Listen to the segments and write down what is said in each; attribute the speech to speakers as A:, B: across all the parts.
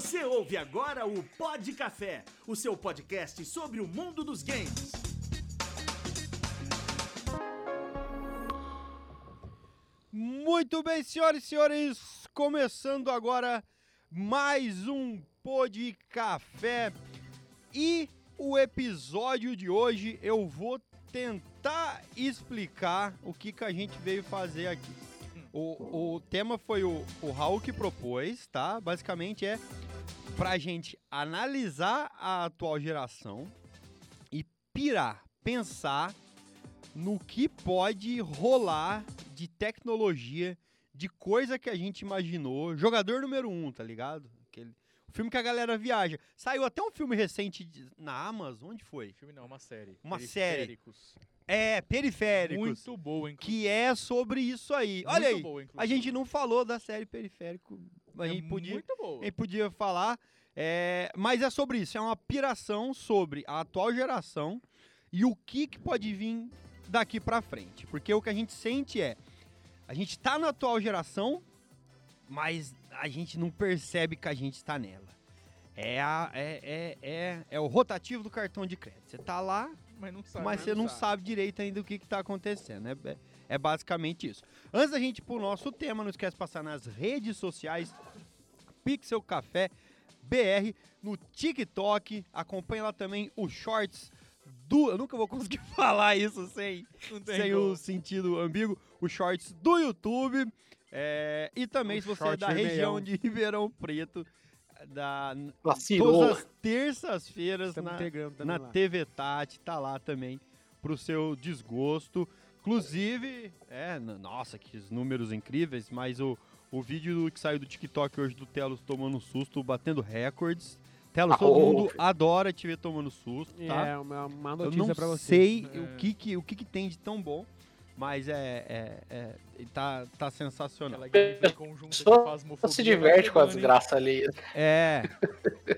A: Você ouve agora o Pod Café, o seu podcast sobre o mundo dos games.
B: Muito bem, senhoras e senhores, começando agora mais um Pod Café e o episódio de hoje eu vou tentar explicar o que, que a gente veio fazer aqui. O, o tema foi o, o Raul que propôs, tá? Basicamente é pra gente analisar a atual geração e pirar, pensar no que pode rolar de tecnologia, de coisa que a gente imaginou. Jogador número um, tá ligado? Aquele, o filme que a galera viaja. Saiu até um filme recente de- na Amazon, onde foi?
C: Filme não, uma série.
B: Uma série.
C: Periféricos.
B: É, Periféricos.
C: Muito boa, inclusive.
B: que é sobre isso aí.
C: Muito
B: Olha aí,
C: boa,
B: a gente não falou da série Periférico, a
C: É
B: gente podia, a gente podia falar, é, mas é sobre isso, é uma piração sobre a atual geração e o que, que pode vir daqui pra frente. Porque o que a gente sente é, a gente tá na atual geração, mas a gente não percebe que a gente tá nela. É, a- é, é, é, é o rotativo do cartão de crédito. Você tá lá,
C: Mas não sabe.
B: mas você não sabe direito ainda o que, que tá acontecendo. É, é, é basicamente isso. Antes da gente ir pro nosso tema, não esquece de passar nas redes sociais, Pixel Café BR, no TikTok. Acompanha lá também os shorts do. Eu nunca vou conseguir falar isso sem, sem o sentido ambíguo. Os shorts do YouTube. É, e também,
C: O
B: se você é da região de Ribeirão Preto, da, todas as terças-feiras na, na
D: lá.
B: TV Tati, tá lá também pro seu desgosto. Inclusive, é, nossa, que números incríveis, mas o, o vídeo que saiu do TikTok hoje do Telos tomando susto, batendo recordes. Telos,
E: Ah,
B: todo
E: ô,
B: mundo
E: filho.
B: adora te ver tomando susto, tá?
D: É, uma, uma
B: Eu
D: notícia
B: não
D: pra você.
B: sei
C: É.
B: o, que, que, o que, que tem de tão bom, mas é, é, é tá, tá sensacional.
C: Aquela gameplay conjunta de
E: Só
C: fasmofobia.
E: se diverte com a
C: né?
E: desgraça ali.
B: É,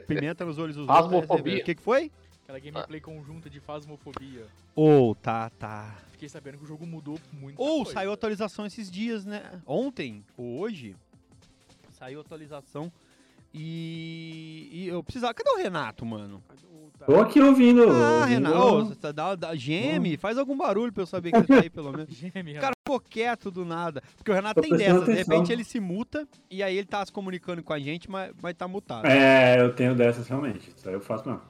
B: pimenta nos olhos dos outros.
E: Fasmofobia.
B: O que, que foi?
C: Aquela gameplay conjunta de fasmofobia.
B: Ou, tá, tá.
C: Fiquei sabendo que o jogo mudou muito.
B: Ou saiu atualização esses dias, né? Ontem ou hoje saiu atualização e, e eu precisava. Cadê o Renato, mano?
F: Tô aqui ouvindo.
B: Ah,
F: ouvindo-
B: Renato, tá- dá, dá, geme, faz algum barulho pra eu saber que você tá aí, pelo menos.
C: Geme,
B: O cara ficou quieto do nada. Porque o Renato
F: Tô
B: tem dessas. De
F: atenção.
B: repente ele se muta e aí ele tá se comunicando com a gente, mas, mas tá mutado.
F: É, eu tenho dessas realmente. Isso aí eu faço mesmo.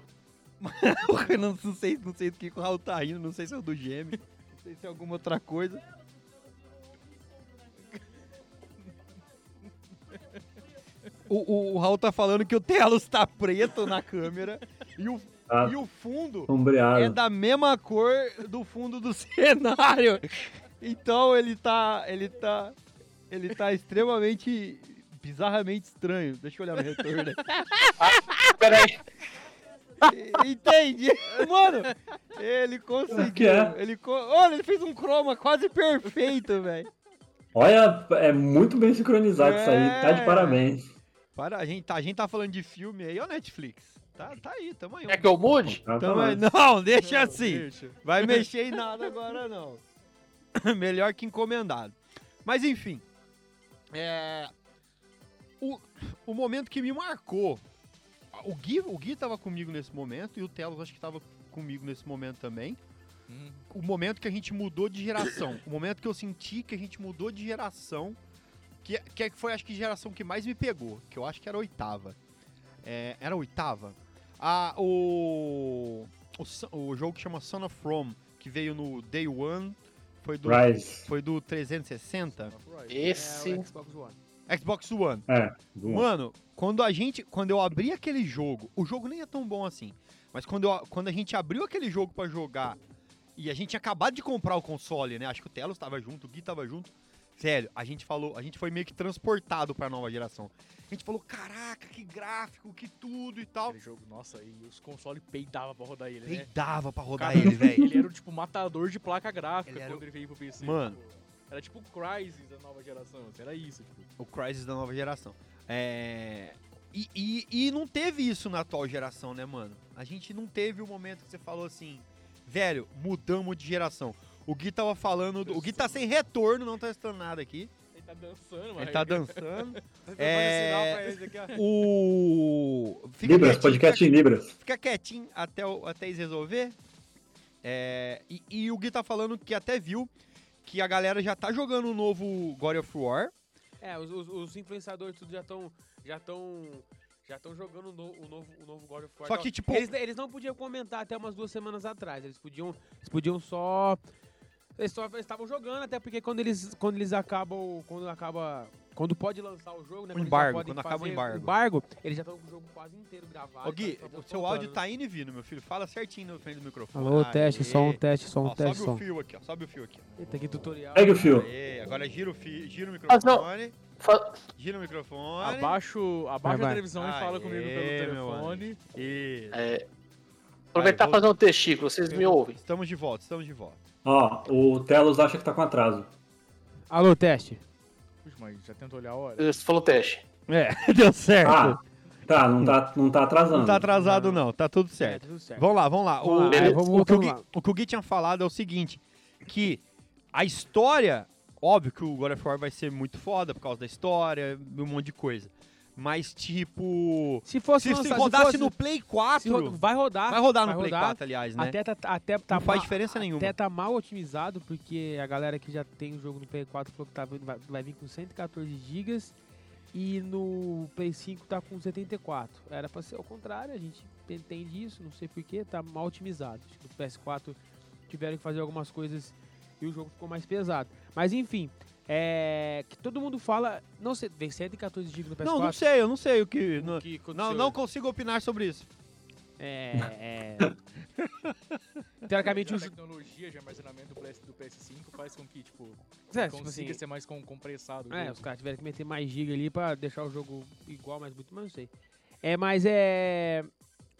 B: Não, não sei, não sei do que o Raul tá rindo, não sei se é o do geme, não sei se é alguma outra coisa. O, o, o Raul tá falando que o Telos tá preto na câmera e o,
F: Tá
B: e o fundo
F: sombreado.
B: é da mesma cor do fundo do cenário. Então ele tá. Ele tá. Ele tá extremamente. bizarramente estranho. Deixa eu olhar no retorno.
E: Peraí.
B: Entendi. Mano, ele conseguiu.
F: que é?
B: Ele, co- Olha, ele fez um croma quase perfeito, velho.
F: Olha, é muito bem sincronizado isso aí. Tá de
B: É.
F: parabéns.
B: Para, a gente, tá, a gente tá falando de filme aí, ó, Netflix. Tá, tá aí, tamo aí.
E: Quer que eu mude?
F: Tá
B: Tamo aí. Não, deixa assim.
C: Deixa.
B: Vai mexer em nada agora, não. Melhor que encomendado. Mas enfim. É. O, o momento que me marcou. O Gui, o Gui tava comigo nesse momento e o Telos acho que tava comigo nesse momento também.
C: Hum,
B: O momento que a gente mudou de geração. o momento que eu senti que a gente mudou de geração. Que, que foi, acho que, a geração que mais me pegou. Que eu acho que era a oitava. É, era a oitava? Ah, o, o. O jogo que chama Son of Rome, que veio no Day One. Foi do,
F: Rise.
B: foi do 360.
E: Esse.
D: É, o Xbox One.
B: Xbox One.
F: É. do-
B: Mano, quando a gente. Quando eu abri aquele jogo, o jogo nem é tão bom assim. Mas quando, eu- quando a gente abriu aquele jogo pra jogar e a gente tinha acabado de comprar o console, né? Acho que o Telos tava junto, o Gui tava junto. Sério, a gente falou, a gente foi meio que transportado pra nova geração. A gente falou, caraca, que gráfico, que tudo e tal.
C: Aquele jogo, nossa, e os consoles peidavam pra rodar ele,
B: Nem
C: né?
B: dava pra rodar
C: Cara,
B: ele, velho.
C: Ele era o tipo matador de placa gráfica
B: Ele era
C: quando ele veio pro PC.
B: Mano.
C: tipo, era tipo o Crysis da nova geração. assim, Era isso, tipo.
B: O Crysis da nova geração. É. E, e, e não teve isso na atual geração, né, mano? A gente não teve o momento que você falou assim, velho, mudamos de geração. O Gui tava falando. do- O Gui tá sem retorno, não tá testando nada aqui.
C: Ele Tá dançando, mas.
B: Ele tá dançando.
C: Tá
B: É,
C: aqui.
B: O. Fica
F: Libras,
B: quietinho,
F: podcast em Libras.
B: Fica quietinho até, o- até eles resolver. É, e, e o Gui tá falando que até viu que a galera já tá jogando o novo God of War.
C: É, os, os, os influenciadores tudo já estão. Já estão. Já estão jogando o, no- o novo, o novo God of War.
B: Só
C: Então,
B: que, tipo-
C: Eles, eles não podiam comentar até umas duas semanas atrás. Eles podiam. Eles podiam só. Eles só estavam jogando, até porque quando eles, quando eles acabam. Quando acaba. Quando pode lançar o jogo, né?
B: O
C: quando eles já
B: embargo,
C: podem
B: quando acaba o embargo.
C: embargo, eles já estão com o jogo quase inteiro gravado.
B: Ô Gui,
C: só
B: o seu áudio tá indo e vindo, meu filho. Fala certinho no frente do microfone.
C: Alô,
B: Aê.
C: teste, som, teste, som,
B: Ó,
C: teste,
B: sobe
C: som.
B: o fio aqui, ó. Sobe o fio aqui.
C: Eita, que tutorial.
F: Segue o fio.
B: Aê, agora gira o fio, gira o microfone. Gira o microfone.
C: Vai,
D: Abaixa, abaixa
C: vai.
D: a televisão e fala
B: Aê,
D: comigo pelo telefone.
B: Isso.
E: é, aproveitar e
B: vou-
E: fazer um testículo, vocês me ouvem?
B: Estamos de volta, estamos de volta.
F: Ó, o Telos acha que tá com atraso.
C: Alô, teste.
D: Mas já tentou olhar a hora?
E: Você falou teste.
B: É, deu certo.
F: Ah, tá, não tá, não tá atrasando.
B: não tá atrasado não, tá tudo
C: É,
B: certo.
C: tudo certo.
B: Vamos lá, vamos lá.
C: Vamos
B: O,
C: lá,
B: o-
C: é,
B: o
C: vamos
B: que o, Gui,
C: lá.
B: o que o Gui tinha falado é o seguinte, que a história, óbvio que o God of War vai ser muito foda por causa da história, um monte de coisa. Mas, tipo,
C: Se fosse
B: se, se rodasse
C: fosse-
B: no Play
C: se
B: 4,
C: ro- vai rodar.
B: vai rodar no
C: vai
B: Play
C: rodar.
B: 4, aliás, né?
C: Até tá, até tá
B: Não faz diferença nenhuma.
C: Até tá mal otimizado, porque a galera que já tem o jogo no Play 4 falou que tá, vai, vai vir com 114 GB e no Play 5 tá com 74. Era pra ser ao contrário, a gente entende isso, não sei porquê, tá mal otimizado. Acho que no PS4 tiveram que fazer algumas coisas e o jogo ficou mais pesado. Mas enfim, é. Que todo mundo fala. Não sei, vem 114 GB no PS4.
B: Não, não sei, eu não sei o que...
C: O
B: Não,
C: que
B: não, não consigo opinar sobre isso.
C: É. é... Teoricamente
D: a tecnologia de armazenamento do, PS, do PS5 faz com que, tipo,
C: É, tipo
D: consiga
C: assim,
D: ser mais com, compressado.
C: É, os caras tiveram que meter mais giga ali pra deixar o jogo igual, mas muito, mas não sei. É, mas é.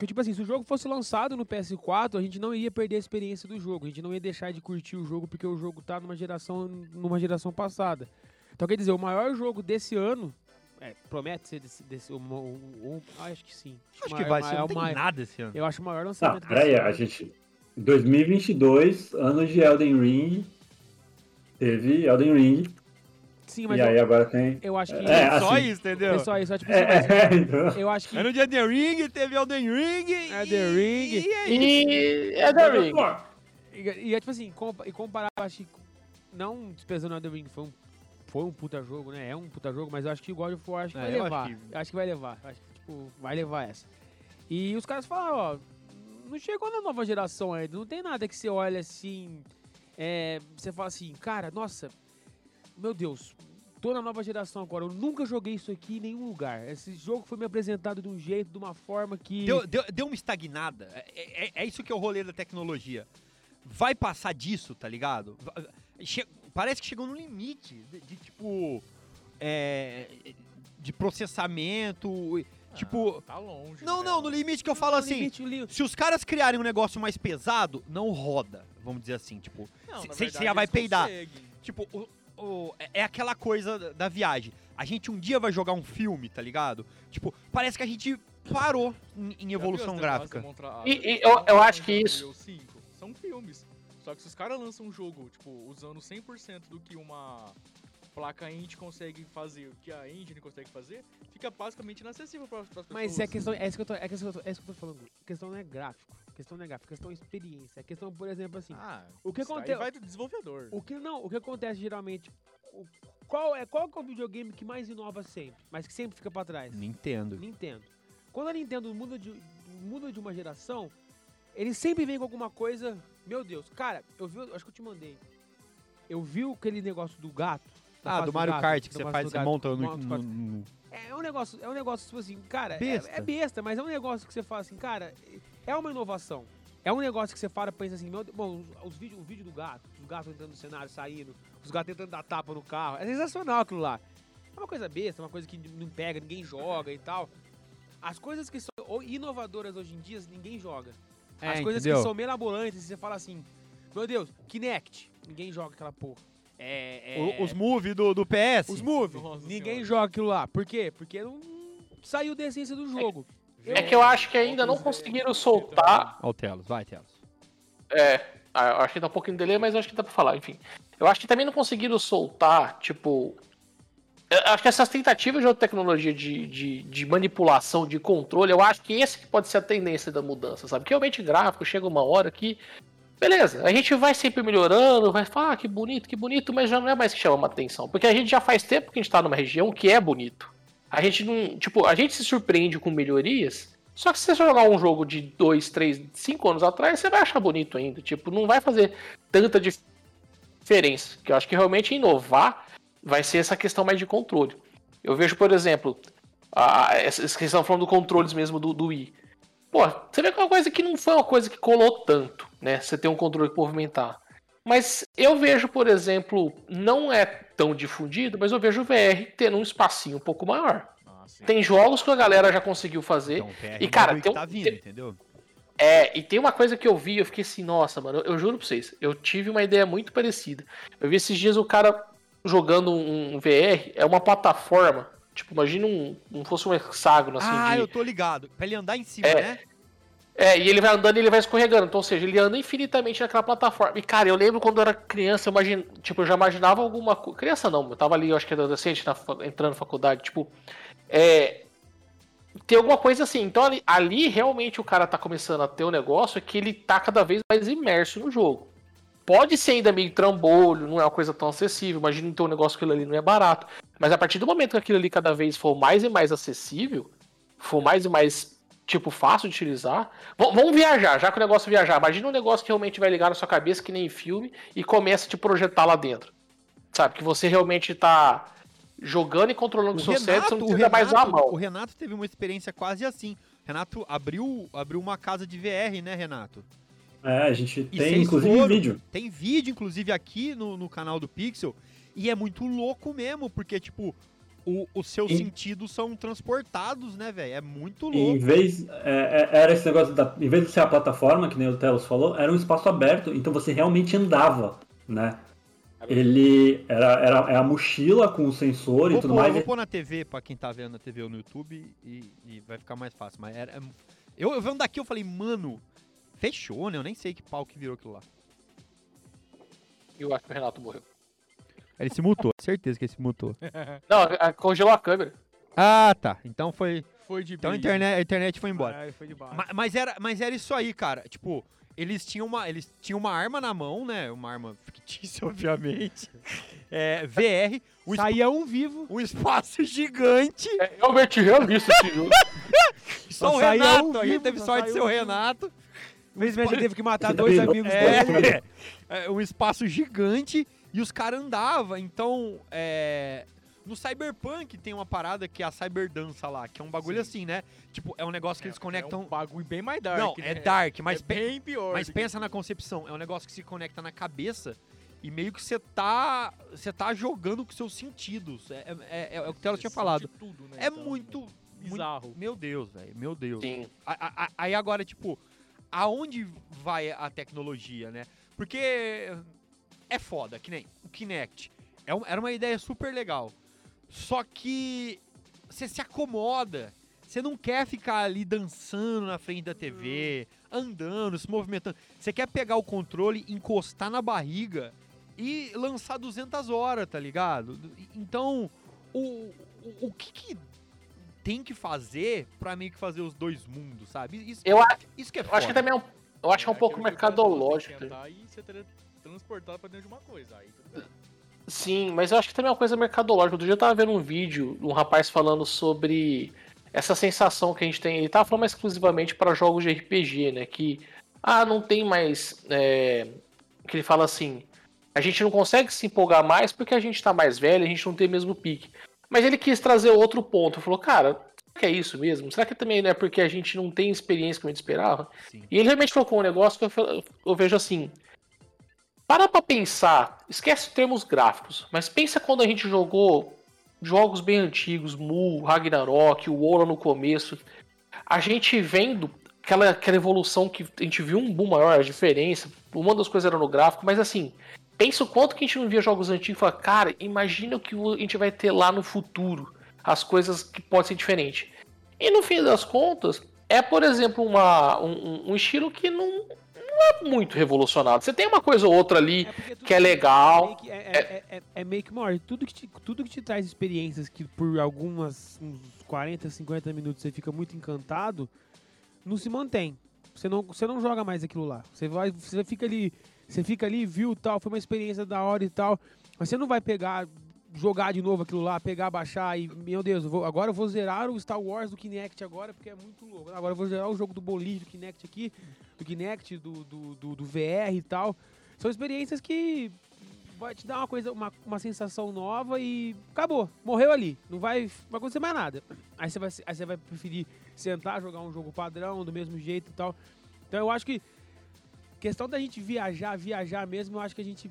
C: Que tipo assim, se o jogo fosse lançado no PS4, a gente não iria perder a experiência do jogo. A gente não ia deixar de curtir o jogo porque o jogo tá numa geração, numa geração passada. Então quer dizer, o maior jogo desse ano. É, promete ser desse. desse o- o- ah, acho que sim.
B: Acho
C: o
B: que
C: maior-
B: vai ser,
C: é
B: não
C: maior-
B: nada esse ano.
C: Eu acho o maior lançamento
F: peraí,
C: desse
F: a gente. 2022, ano de Elden Ring. Teve Elden Ring.
C: Sim, mas
F: E aí
C: eu,
F: agora tem.
C: eu acho que.
F: É,
B: Só
F: assim,
B: isso, entendeu?
C: é só isso, é tipo assim,
F: É,
C: mas
F: é, então.
C: eu acho que.
B: Aí no dia The Ring, teve Elden Ring.
C: Elden Ring.
B: E aí?
E: E é da Ring.
C: E, e é tipo assim, compa e comparar, eu acho que. Não desprezando o Elden Ring, foi um, foi um puta jogo, né? É um puta jogo, mas eu acho que o God of War acho que
B: É,
C: vai
B: eu acho
C: levar.
B: que-
C: acho que vai levar. Acho que, tipo, vai levar essa. E os caras falaram, ó, não chegou na nova geração ainda, não tem nada que você olha assim. é, você fala assim, cara, nossa, meu Deus, tô na nova geração agora, eu nunca joguei isso aqui em nenhum lugar. Esse jogo foi me apresentado de um jeito, de uma forma que.
B: Deu, deu, deu uma estagnada. É, é- é isso que é o rolê da tecnologia. Vai passar disso, tá ligado? Che- parece que chegou no limite de, de, tipo. é, de processamento. e, Tipo.
D: Tá longe.
B: Não,
D: né?
B: não, no limite que eu falo
C: No
B: assim.
C: limite, li-
B: Se os caras criarem um negócio mais pesado, não roda. Vamos dizer assim, tipo. Você já vai peidar.
D: conseguem.
B: Tipo, o- o- é- é aquela coisa da- viagem. A gente um dia vai jogar um filme, tá ligado? Tipo, parece que a gente parou em, em evolução gráfica.
E: E- e eu- eu acho que isso-
D: do Unreal 5 São filmes. Só que se os caras lançam um jogo, tipo, usando 100% do que uma placa Int consegue fazer, o que a engine consegue fazer, fica basicamente inacessível para as pessoas.
C: Mas é questão, é isso que eu tô, é isso que eu tô, é isso que eu tô falando. A questão não é gráfico, questão não é gráfico, a questão é experiência. A questão, por exemplo, assim,
D: Ah,
C: O que
D: isso daí
C: aconte-
D: vai do desenvolvedor.
C: o que não, o que acontece geralmente, o- qual é qual que é o videogame que mais inova sempre, mas que sempre fica pra trás?
B: Nintendo.
C: Nintendo. Quando a Nintendo muda de muda de uma geração, eles sempre vêm com alguma coisa, meu Deus. Cara, eu vi, acho que eu te mandei. Eu vi aquele negócio do gato.
B: Ah, do Mario
C: gato,
B: Kart que você faz, você
C: gato,
B: monta no, no- no-
C: É um negócio, é um negócio, tipo assim, cara, é-
B: Besta.
C: É, besta, mas é um negócio que você fala assim, cara, é uma inovação. É um negócio que você para e pensa assim, meu Deus, bom, os, os vídeos, o vídeo do gato, os gatos entrando no cenário, saindo, os gatos tentando dar tapa no carro, é sensacional aquilo lá. É uma coisa besta, uma coisa que não pega, ninguém joga e tal. As coisas que são inovadoras hoje em dia, ninguém joga.
B: É,
C: As coisas
B: entendeu?
C: que são mirabolantes, você fala assim, meu Deus, Kinect, ninguém joga aquela porra. É, é-
B: Os moves do, do PS.
C: os moves,
D: Nossa
C: ninguém
D: senhora.
C: joga aquilo lá. Por quê? Porque não saiu da essência do jogo.
E: É que eu acho que ainda não conseguiram soltar.
B: Ó o Telos, vai, Telos.
E: É, ah, acho que tá um pouquinho de delay, mas acho que dá pra falar, enfim. Eu acho que também não conseguiram soltar, tipo, acho que essas tentativas de outra tecnologia de, de, de manipulação, de controle, eu acho que esse que pode ser a tendência da mudança, sabe? Que realmente gráfico chega uma hora que. Beleza, a gente vai sempre melhorando, vai falar ah, que bonito, que bonito, mas já não é mais que chama atenção. Porque a gente já faz tempo que a gente tá numa região que é bonito. A gente não. Tipo, a gente se surpreende com melhorias. Só que se você jogar um jogo de 2, 3, 5 anos atrás, você vai achar bonito ainda. Tipo, não vai fazer tanta diferença. Que eu acho que realmente inovar vai ser essa questão mais de controle. Eu vejo, por exemplo, a, essa questão falando do controles mesmo do, do Wii. Pô, você vê que é uma coisa que não foi uma coisa que colou tanto, né? Você tem um controle que movimentar. Mas eu vejo, por exemplo, não é tão difundido, mas eu vejo o VR tendo um espacinho um pouco maior.
D: Ah.
E: Tem jogos que a galera já conseguiu fazer.
B: Então,
E: e,
B: é um
E: cara, tem um-
B: tá vindo,
E: tem-
B: entendeu?
E: É, e tem uma coisa que eu vi, eu fiquei assim, nossa, mano, eu, eu juro pra vocês, eu tive uma ideia muito parecida. Eu vi esses dias o cara jogando um, um VR, é uma plataforma, tipo, imagina um, não fosse um hexágono assim
B: ah,
E: de...
B: eu tô ligado. Pra ele andar em cima,
E: É.
B: né?
E: É, e ele vai andando e ele vai escorregando. Então, ou seja, ele anda infinitamente naquela plataforma. E, cara, eu lembro quando eu era criança, eu tipo, eu já imaginava alguma coisa. Criança não, eu tava ali, eu acho que adolescente, na entrando na faculdade, tipo. É. Tem alguma coisa assim. Então, ali, ali realmente o cara tá começando a ter um negócio que ele tá cada vez mais imerso no jogo. Pode ser ainda meio trambolho, não é uma coisa tão acessível. Imagina então um negócio que aquilo ali não é barato. Mas a partir do momento que aquilo ali cada vez for mais e mais acessível, for mais e mais, tipo, fácil de utilizar. V- vamos viajar, já que o negócio é viajar. Imagina um negócio que realmente vai ligar na sua cabeça, que nem filme, e começa a te projetar lá dentro. Sabe? Que você realmente tá jogando e controlando o seu cérebro, você não precisa mais a mão.
B: o Renato teve uma experiência quase assim. Renato abriu, abriu uma casa de VR, né, Renato?
F: É, a gente
B: E
F: tem inclusive
B: foram?
F: vídeo.
B: Tem vídeo, inclusive, aqui no, no canal do Pixel. E é muito louco mesmo, porque, tipo, o- os seus
F: E-
B: sentidos são transportados, né, velho? É muito
F: E em
B: louco.
F: vez. é, é, era esse negócio da. Em vez de ser a plataforma, que nem o Telos falou, era um espaço aberto, então você realmente andava, né? Ele era, era é a mochila com o sensor e
B: Vou
F: tudo
B: pôr,
F: mais.
B: vou pôr na TV, pra quem tá vendo na TV ou no YouTube, e, e vai ficar mais fácil. Mas era. é- eu, eu vendo daqui, eu falei, mano, fechou, né? Eu nem sei que pau que virou aquilo lá.
E: Eu acho que o Renato morreu.
B: Ele se mutou, certeza que ele se mutou.
E: Não, a- congelou a câmera.
B: Ah, tá. Então foi.
D: Foi de
B: Então a
D: brilho.
B: internet, a internet foi embora.
C: Caralho, foi de.
B: Ma- Mas, era, mas era isso aí, cara. Tipo, eles tinham uma, eles tinham uma arma na mão, né? Uma arma fictícia, obviamente. É, VR, um, espa-
C: Saía um vivo.
B: um espaço gigante.
E: É realmente realista esse jogo.
B: Só,
C: Só
B: o Renato,
C: um
B: a gente
C: vivo,
B: teve
C: só
B: sorte de
C: saiu
B: ser o
C: vivo.
B: Renato.
C: Infelizmente ele teve que matar dois amigos dele.
B: É, é, um espaço gigante e os caras andavam. Então, é, no Cyberpunk tem uma parada que é a Cyberdança lá, que é um bagulho assim, né? Tipo, é um negócio que eles
D: É
B: conectam.
D: um bagulho bem mais dark.
B: Não,
D: né?
B: é dark, mas
D: é
B: pe-
D: bem pior.
B: Mas
D: que-
B: pensa na concepção, é um negócio que se conecta na cabeça e meio que você tá. Você tá jogando com seus sentidos. É, é, é- é o que o Telo
D: Você
B: tinha falado.
D: Tudo, né?
B: É
D: Então,
B: muito. muito-
D: bizarro.
B: Meu Deus, velho. Meu Deus.
E: Sim.
B: A- a- a- Aí agora, tipo, aonde vai a tecnologia, né? Porque é foda, que nem o Kinect. É um- era uma ideia super legal. Só que você se acomoda. Você não quer ficar ali dançando na frente da TV, andando, se movimentando. Você quer pegar o controle, encostar na barriga e lançar 200 horas, tá ligado? Então, o, o, o que, que tem que fazer pra meio que fazer os dois mundos, sabe? Isso,
E: Eu,
B: isso que é
E: eu acho que
B: foda.
E: também é um, eu acho que é um pouco
D: aquilo que o cara falou,
E: mercadológico.
D: você tentar E você teria transportado pra dentro de uma coisa. Aí tudo bem.
E: Sim, mas eu acho que também é uma coisa mercadológica. Outro dia eu tava vendo um vídeo de um rapaz falando sobre essa sensação que a gente tem. Ele tava falando exclusivamente para jogos de RPG, né? Que, ah, não tem mais. é, Que ele fala assim: a gente não consegue se empolgar mais porque a gente tá mais velho, a gente não tem o mesmo pique. Mas ele quis trazer outro ponto. Falou, cara, será que é isso mesmo? Será que também não é porque a gente não tem experiência como a gente esperava?
B: Sim.
E: E ele realmente colocou um negócio que eu, eu vejo assim. Para pra pensar, esquece termos gráficos, mas pensa quando a gente jogou jogos bem antigos, Mu, Ragnarok, o Ola no começo. A gente vendo aquela, aquela evolução que a gente viu um boom maior, a diferença. Uma das coisas era no gráfico, mas assim, pensa o quanto que a gente não via jogos antigos e fala, cara, imagina o que a gente vai ter lá no futuro. As coisas que podem ser diferentes. E no fim das contas, é, por exemplo, uma, um, um estilo que não, não é muito revolucionado. Você tem uma coisa ou outra ali
C: tudo
E: que é legal.
C: É, é, é, é meio que maior. Tudo que, te, tudo que te traz experiências que por algumas uns 40, 50 minutos você fica muito encantado, não se mantém. Você não, você não joga mais aquilo lá. Você vai, você fica ali, você fica ali, viu tal, foi uma experiência da hora e tal. Mas você não vai pegar, jogar de novo aquilo lá, pegar, baixar e, meu Deus, eu vou- agora eu vou zerar o Star Wars do Kinect agora, porque é muito louco. Agora eu vou zerar o jogo do Bolide do Kinect aqui, do Kinect, do, do, do, do VR e tal. São experiências que vai te dar uma coisa, uma, uma sensação nova e acabou, morreu ali. Não vai, vai acontecer mais nada. Aí você vai, aí você vai preferir sentar, jogar um jogo padrão, do mesmo jeito e tal. Então eu acho que questão da gente viajar, viajar mesmo, eu acho que a gente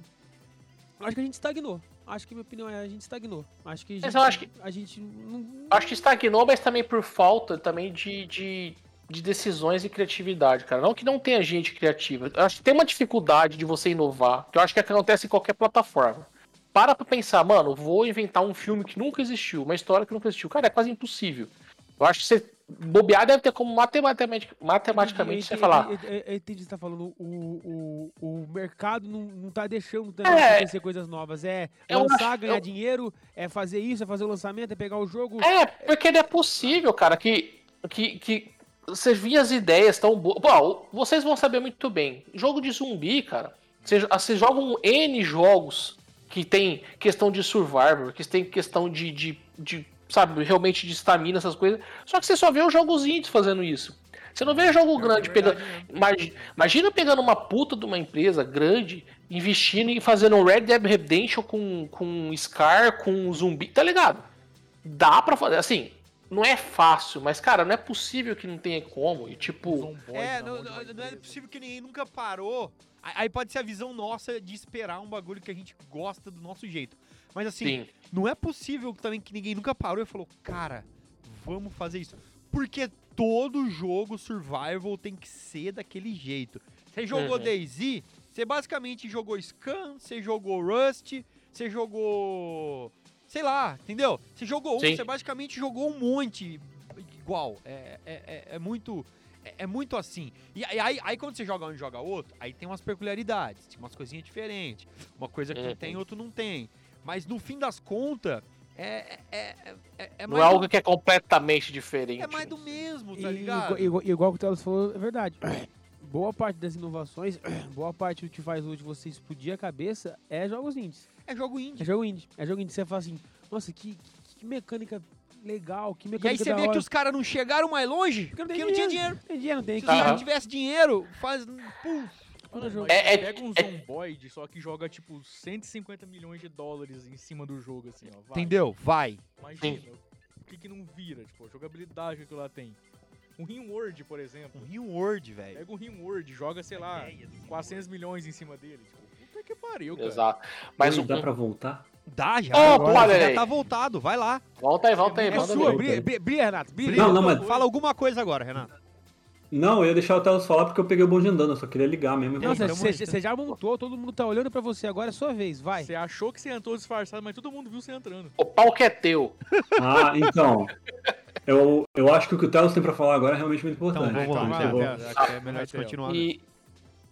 C: eu acho que a gente estagnou. Acho que minha opinião é a gente estagnou. Acho que a gente,
E: acho que-
C: a gente não,
E: Acho que estagnou, mas também por falta também de, de, de decisões e criatividade, cara. Não que não tenha gente criativa. Eu acho que tem uma dificuldade de você inovar, que eu acho que acontece em qualquer plataforma. Para pra pensar, mano, vou inventar um filme que nunca existiu, uma história que nunca existiu. Cara, é quase impossível. Eu acho que você bobear deve ter como matematicamente, matematicamente você falar.
C: Eu, entendi o que você tá falando. O, o, o mercado não, não tá deixando
E: É.
C: também acontecer coisas novas. É lançar,
E: acho-
C: ganhar
E: eu-
C: dinheiro, é fazer isso, é fazer o lançamento, é pegar o jogo.
E: É, porque não é possível, cara, que, que, que você via as ideias tão boas. Bom, vocês vão saber muito bem. Jogo de zumbi, cara. Vocês, vocês jogam N jogos que tem questão de survivor, que tem questão de, de, de sabe, realmente de estamina, essas coisas. Só que você só vê os jogos indies fazendo isso. Você não vê jogo grande pegando. Imagi- Imagina pegando uma puta de uma empresa grande, investindo e fazendo um Red Dead Redemption com, com Scar, com zumbi, tá ligado? Dá pra fazer, assim, não é fácil, mas cara, não é possível que não tenha como. E tipo,
B: É, não, não- não é possível que ninguém nunca parou. Aí pode ser a visão nossa de esperar um bagulho que a gente gosta do nosso jeito. Mas assim,
E: sim.
B: não é possível também que ninguém nunca parou e falou, cara, vamos fazer isso. Porque todo jogo survival tem que ser daquele jeito. Você jogou
E: Uhum.
B: DayZ, você basicamente jogou Scan, você jogou Rust, você jogou... Sei lá, entendeu? Você jogou um, você basicamente jogou um monte igual. É, é, é, é muito... É, é muito assim. E aí, aí, aí quando você joga um e joga outro, aí tem umas peculiaridades, tem umas coisinhas diferentes. Uma coisa que um
E: Uhum.
B: tem, outro não tem. Mas no fim das contas, é, é, é, é, é
E: não é algo que é completamente diferente.
B: do, é mais do mesmo,
C: E,
B: tá ligado?
C: igual, igual, igual que o Telos falou, é verdade. Boa parte das inovações, boa parte do que faz hoje você explodir a cabeça é jogos indies.
B: É jogo
C: É
B: indie.
C: jogo indie. É jogo indie. Você fala assim, nossa, que, que mecânica legal, que
B: E aí
C: mecânica
B: você vê
C: hora.
B: que os caras não chegaram mais longe
C: Porque
B: porque
C: não
B: não,
C: tem
B: tinha
C: dinheiro.
B: dinheiro.
C: Tem dinheiro, não tem
B: Se
C: que...
B: os caras
E: Aham.
B: tivessem dinheiro, faz. Pum,
C: Todo
D: Mano,
C: jogo.
D: mas
E: É- é-
D: pega um
E: é-
D: Zomboid, só que joga tipo 150 milhões de dólares em cima do jogo, assim, ó. Vai.
B: entendeu? Vai.
D: Imagina. O que, que não vira, tipo, a jogabilidade que aquilo lá tem. Um Rimworld, por exemplo.
B: Um Rimworld, velho.
D: Pega um Rimworld, joga, sei lá, 400 milhões em cima dele. Tipo, puta que pariu, cara.
E: Exato. Mas um,
F: dá pra voltar?
B: Dá já.
E: Opa,
B: Agora,
E: olha
B: já
E: aí.
B: tá voltado, vai lá.
E: volta aí, volta aí,
B: É
E: manda
B: sua, brilha, brilha, Renato. Brilha.
F: Não, não, mas-
B: Fala alguma coisa agora, Renato.
F: Não, eu ia deixar o Telos falar porque eu peguei o bonde andando, eu só queria ligar mesmo.
C: Não,
B: então
C: você já montou, todo mundo tá olhando pra você, agora é sua vez, vai.
D: Você achou que você entrou disfarçado, mas todo mundo viu você entrando.
E: O pau que é teu.
F: Ah, então. Eu, eu acho que o que o Telos tem pra falar agora é realmente muito
B: Então,
F: importante.
B: vamos lá.
C: vai,
B: é, é, é melhor continuar.
E: E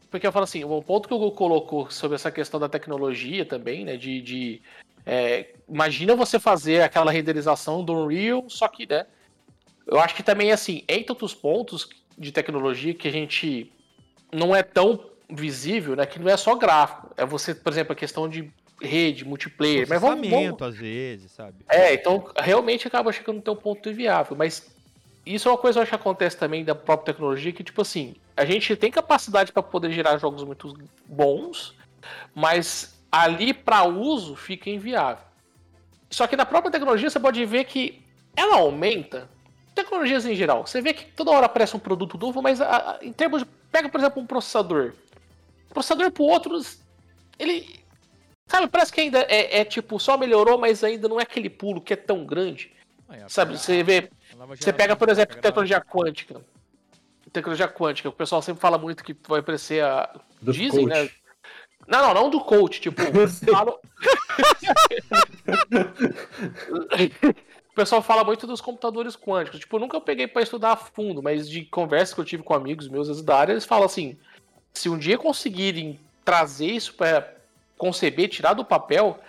E: porque eu falo assim, o ponto que o Google colocou sobre essa questão da tecnologia também, né? De, de é, imagina você fazer aquela renderização do Unreal, só que, né? Eu acho que também assim, entre outros pontos de tecnologia que a gente não é tão visível, né? Que não é só gráfico, é você, por exemplo, a questão de rede, multiplayer, mas vamos, vamos,
B: às vezes, sabe?
E: é, então realmente acaba chegando no teu ponto inviável, mas isso é uma coisa que eu acho que acontece também da própria tecnologia, que tipo assim, a gente tem capacidade para poder gerar jogos muito bons, mas ali para uso fica inviável. Só que na própria tecnologia você pode ver que ela aumenta, tecnologias em geral, você vê que toda hora aparece um produto novo, mas a- a- em termos de, pega por exemplo um processador, o processador pro outro, ele Sabe, parece que ainda é, é, tipo, só melhorou, mas ainda não é aquele pulo que é tão grande.
D: Ah, é, a-
E: Sabe, você vê, você pega, por exemplo,
D: pega
E: tecnologia quântica. Tecnologia quântica, o pessoal sempre fala muito que vai aparecer a.
F: Do
E: Dizem,
F: coach.
E: né? Não, não, não do coach, tipo, falam- pessoal fala muito dos computadores quânticos. Tipo, eu nunca peguei pra estudar a fundo, mas de conversas que eu tive com amigos meus da área, eles falam assim: se um dia conseguirem trazer isso para conceber, tirar do papel,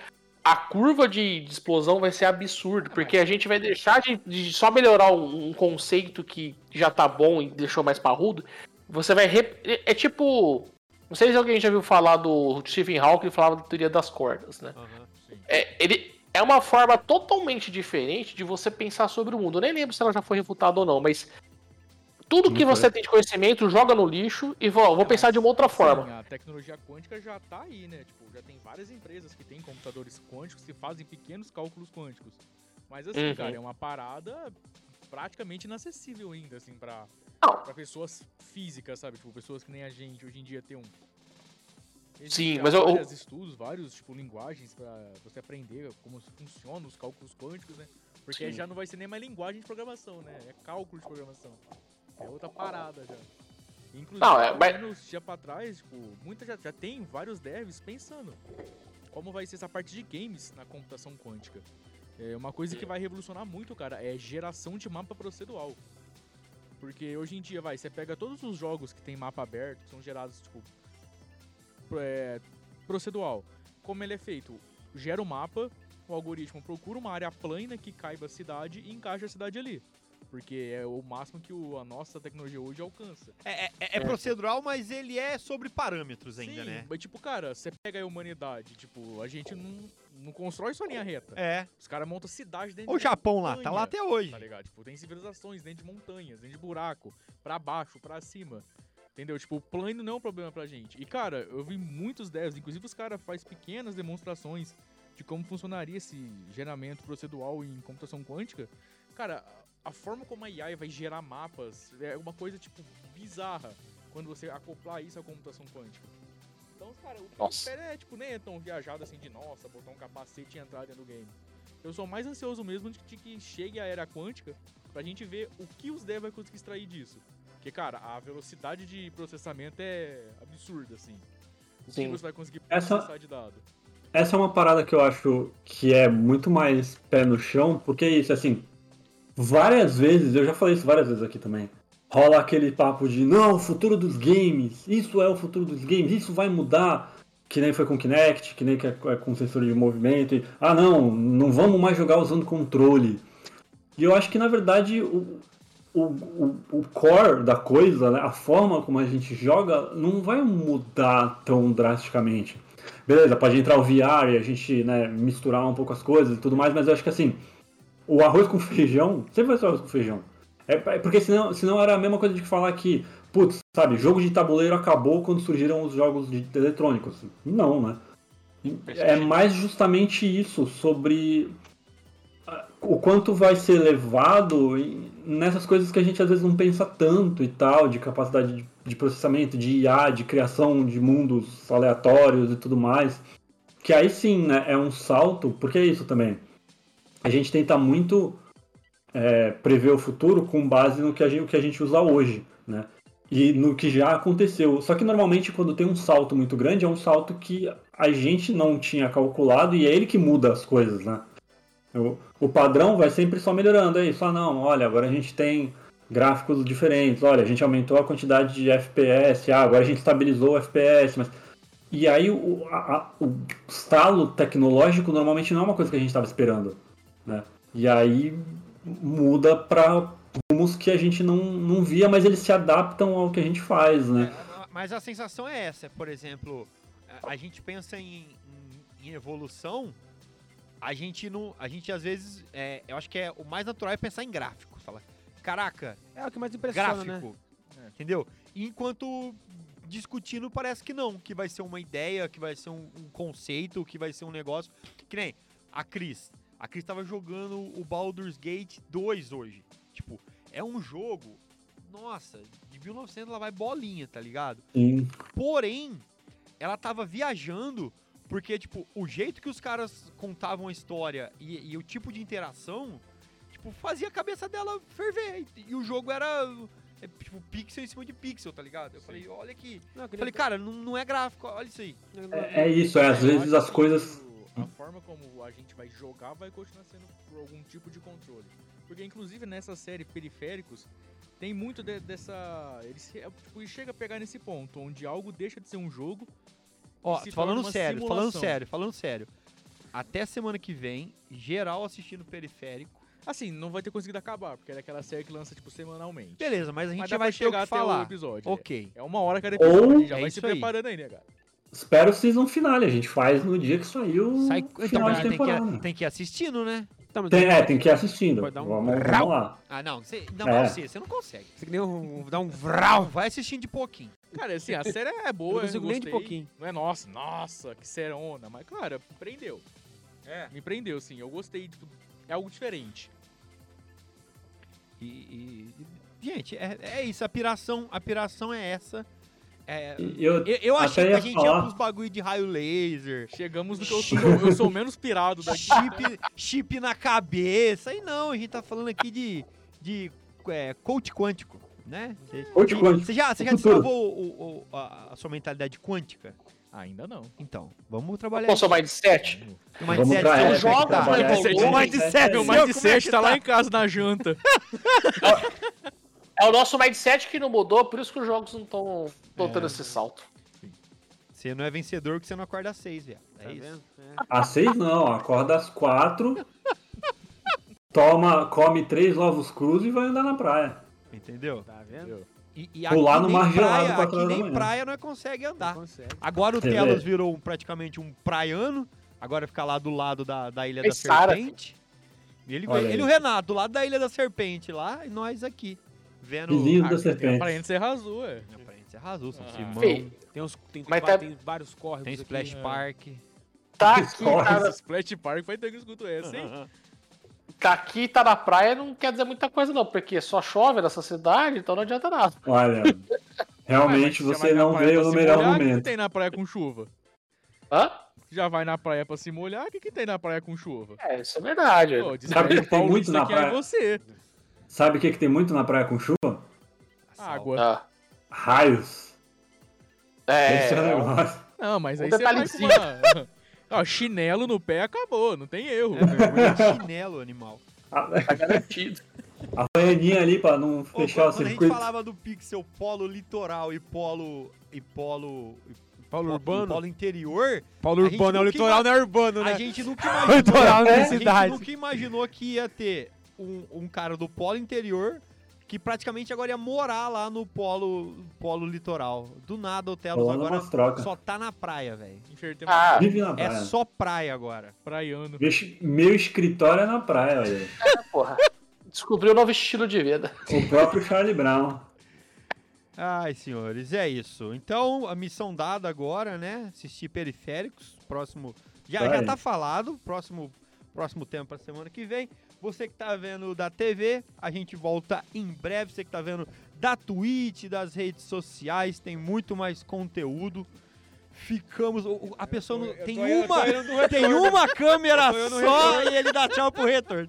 E: a curva de, de explosão vai ser absurda, porque a gente vai deixar de, de só melhorar um, um, conceito que já tá bom e deixou mais parrudo. Você vai. Rep... É, é tipo. Não sei se alguém já viu falar do Stephen Hawking que falava da teoria das cordas, né? Uhum, é, ele, é uma forma totalmente diferente de você pensar sobre o mundo. Eu nem lembro se ela já foi refutada ou não, mas tudo que você tem de conhecimento joga no lixo e vou, vou pensar de uma outra forma.
D: a tecnologia quântica já tá aí, né? Tipo, já tem várias empresas que têm computadores quânticos que fazem pequenos cálculos quânticos. Mas assim, uhum. cara, é uma parada praticamente inacessível ainda, assim, pra, pra pessoas físicas, sabe? Tipo, pessoas que nem a gente hoje em dia tem um.
E: Sim, mas eu.
D: Vários estudos, vários, tipo, linguagens pra você aprender como funcionam os cálculos quânticos, né? Porque Sim. já não vai ser nem mais linguagem de programação, né? É cálculo de programação. É outra parada já. Inclusive, não, é, mas... dias pra trás, tipo, muita já, já tem vários devs pensando como vai ser essa parte de games na computação quântica. É uma coisa que vai revolucionar muito, cara, é geração de mapa procedural. Porque hoje em dia, vai, você pega todos os jogos que tem mapa aberto, que são gerados, tipo, é, procedural. Como ele é feito? Gera o um mapa, o algoritmo procura uma área plana que caiba a cidade e encaixa a cidade ali. Porque é o máximo que o, a nossa tecnologia hoje alcança.
B: É, é, é, é procedural, mas ele é sobre parâmetros ainda,
D: Sim,
B: né?
D: Mas, tipo, cara, você pega a humanidade, tipo, a gente não, não constrói só linha reta.
B: É.
D: Os caras montam cidade dentro
B: o
D: de
B: Japão montanha, lá, tá lá até hoje.
D: Tá ligado? Tipo, tem civilizações dentro de montanhas, dentro de buraco, pra baixo, pra cima. Entendeu? Tipo, o plano não é um problema pra gente. E, cara, eu vi muitos devs, inclusive os caras fazem pequenas demonstrações de como funcionaria esse geramento procedural em computação quântica. Cara, a forma como a AI vai gerar mapas é uma coisa, tipo, bizarra quando você acoplar isso à computação quântica. Então, cara, o que eu espero é, tipo, nem é tão viajado assim de, nossa, botar um capacete e entrar dentro do game. Eu sou mais ansioso mesmo de que chegue a era quântica pra gente ver o que os devs vai conseguir extrair disso. Porque, cara, a velocidade de processamento é absurda, assim. O Sim. que você vai conseguir processar Essa... de dado.
F: Essa é uma parada que eu acho que é muito mais pé no chão, porque é isso, assim, várias vezes, eu já falei isso várias vezes aqui também, rola aquele papo de não, o futuro dos games, isso é o futuro dos games, isso vai mudar, que nem foi com Kinect, que nem que é, com sensor de movimento, e, ah não, não vamos mais jogar usando controle. E eu acho que na verdade o, o, o, o core da coisa, né, a forma como a gente joga, não vai mudar tão drasticamente. Beleza, pode entrar o VR e a gente né, misturar um pouco as coisas e tudo mais, mas eu acho que assim, o arroz com feijão sempre vai ser arroz com feijão. É, é, porque senão, senão era a mesma coisa de falar que, putz, sabe, jogo de tabuleiro acabou quando surgiram os jogos de, de eletrônicos. Não, né? É mais justamente isso, sobre o quanto vai ser levado nessas coisas que a gente às vezes não pensa tanto e tal, de capacidade de, de processamento, de IA, de criação de mundos aleatórios e tudo mais. Que aí sim, né, é um salto, porque é isso também a gente tenta muito é, prever o futuro com base no que a gente, que a gente usa hoje, né? E no que já aconteceu. Só que normalmente quando tem um salto muito grande, é um salto que a gente não tinha calculado e é ele que muda as coisas, né? O, o padrão vai sempre só melhorando. É isso, ah não, olha, agora a gente tem gráficos diferentes, olha, a gente aumentou a quantidade de FPS, ah, agora a gente estabilizou o FPS, mas... E aí o, a, o estalo tecnológico normalmente não é uma coisa que a gente estava esperando. Né? E aí muda para rumos que a gente não, não via, mas eles se adaptam ao que a gente faz, né?
B: É, mas a sensação é essa, por exemplo, a gente pensa em, em, em evolução, a gente não, a gente às vezes, é, eu acho que é o mais natural é pensar em gráfico, fala, caraca,
C: é o que mais impressiona,
B: gráfico,
C: né?
B: entendeu? Enquanto discutindo parece que não, que vai ser uma ideia, que vai ser um, um conceito, que vai ser um negócio, que nem a Cris, a Cris tava jogando o Baldur's Gate 2 hoje. Tipo, é um jogo, nossa, de 1900 ela vai bolinha, tá ligado?
F: Sim.
B: Porém, ela tava viajando porque, tipo, o jeito que os caras contavam a história e, e o tipo de interação, tipo, fazia a cabeça dela ferver. E, e o jogo era, é, tipo, pixel em cima de pixel, tá ligado? Eu Sim. falei, olha aqui. Não, falei, cara, não, não é gráfico, olha isso aí.
F: É, é isso, é, às vezes as coisas
D: a forma como a gente vai jogar vai continuar sendo por algum tipo de controle. Porque, inclusive, nessa série Periféricos, tem muito de- dessa. Ele é, tipo, chega a pegar nesse ponto, onde algo deixa de ser um jogo.
B: Ó,
D: se
B: falando sério, falando
D: simulação.
B: sério, falando sério. Até semana que vem, geral assistindo periférico.
D: Assim, não vai ter conseguido acabar, porque é aquela série que lança, tipo, semanalmente.
B: Beleza, mas a gente
D: Mas
B: já vai o
D: chegar até o
B: falar.
D: episódio.
B: Ok.
D: É uma hora cada episódio,
F: Ou-
D: a gente já
B: É
D: vai se preparando aí, né, cara?
F: Espero o season finale, a gente faz no dia que sair o
B: Sai... Então,
F: final
B: mas tem que, tem que ir assistindo, né?
C: Tá,
F: Tem, é, tem que ir assistindo.
C: Um
F: Vamos, vamos lá.
B: Ah, não. Você, não,
F: É.
B: você, você não consegue.
C: Você que nem um, dar um vral.
B: Vai assistindo de pouquinho.
D: Cara, assim, a série é boa, eu
C: consigo nem de
D: gostei.
C: pouquinho.
D: Não é nossa, nossa, que serona, mas, cara, prendeu.
B: É.
D: Me prendeu, sim. Eu gostei, tipo, é algo diferente.
B: E, e- e- gente, é, é isso. A piração, a piração é essa. É,
F: Eu,
B: eu, eu achei que a gente
F: falar.
B: ia pros bagulho de raio laser,
D: Chegamos no que eu sou, eu sou o menos pirado daqui.
B: chip, chip na cabeça. E não, a gente tá falando aqui de, de é, coach quântico, né? Você você já, você já
F: o
B: destravou o- o- a, a sua mentalidade quântica?
D: Ainda não.
B: Então, vamos trabalhar
E: Qual o seu mindset?
B: O
F: Vamos
B: mindset como é que
E: joga,
B: tá? O mindset- o mindset, é que
D: tá lá em casa na janta.
E: É o nosso mindset que não mudou, por isso que os jogos não estão dando esse salto.
B: Você não é vencedor porque você não acorda às seis, velho. É
C: Tá
B: isso.
C: vendo? É.
F: Às seis não, acorda às quatro, toma, come três ovos crus e vai andar na praia.
B: Entendeu?
C: Tá vendo?
B: E, e
F: Pular
B: aqui
F: no
B: nem praia, aqui nem praia nós consegue andar.
C: Consegue.
B: Agora o
F: Quer
B: Telos virou um- praticamente um praiano. Agora fica lá do lado da, da Ilha
E: Tem
B: da
E: Sara.
B: Serpente. Ele,
F: Olha
B: ele e o Renato, do lado da Ilha da Serpente lá, e nós aqui. Vendo. Ah,
F: da
D: Tem
F: serpente.
D: aparente ser azul, é.
B: Minha parente é arrasou, São
D: Ah.
B: Simão.
E: Fih,
C: Tem, uns, tem,
E: Mas tá-
C: tem vários córregos
B: Tem
C: aqui.
B: Splash
D: é.
B: Park.
E: Tá aqui, na-
D: Splash Park vai ter que escutar essa, hein?
E: Tá aqui, tá na praia, não quer dizer muita coisa não, porque só chove nessa cidade, então não adianta nada.
F: Olha, realmente
D: Mas já
F: você não
D: praia
F: veio no melhor
D: molhar, O que
F: momento.
D: tem na praia com chuva?
E: Hã?
D: Já vai na praia pra se molhar, o que, que tem na praia com chuva?
E: É, isso é verdade.
D: Pô,
F: Sabe o que tem muito na
D: é
F: praia?
D: você.
F: Sabe o que, que tem muito na praia com chuva?
D: Água.
E: Ah,
F: Raios. Esse é o
E: é,
F: negócio.
D: Não, mas
E: Um
D: aí você vai com uma... Ó, chinelo no pé acabou, não tem erro.
B: É chinelo, animal.
F: A,
E: tá garantido.
F: a Havaianinha ali pra não
B: Ô,
F: fechar
B: quando
F: o
B: quando a gente
F: circuito.
B: falava do pixel polo litoral e polo. e polo. e
C: Paulo
B: po-
C: Urbano.
B: Polo interior, gente
C: Urbano é o litoral, não é urbano, né?
B: a gente nunca
C: O
B: imaginou.
C: litoral não
B: a
C: é
B: gente nunca imaginou que ia ter um, um cara do polo interior que praticamente agora ia morar lá no polo, polo litoral. Do nada o Telos
F: Rolando
B: agora só tá na praia, velho.
E: Ah,
F: Vive na
B: É
F: praia.
B: só praia agora.
D: praiano.
F: Meu, es- meu escritório é na praia, olha. aí.
E: porra. Descobriu um novo estilo de vida.
F: O próprio Charlie Brown.
B: Ai, senhores, é isso. Então, a missão dada agora, né? Assistir periféricos. Próximo. Já,
F: Vai.
B: já tá falado. Próximo, próximo tema pra semana que vem. Você que tá vendo da TV, a gente volta em breve. Você que tá vendo da Twitch, das redes sociais, tem muito mais conteúdo. Ficamos. A pessoa não, tem
D: indo-
B: uma. Tem uma câmera só e ele dá tchau pro retorno.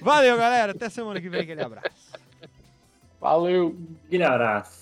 B: Valeu, galera. Até semana que vem. Aquele abraço.
E: Valeu.
F: Guilherás.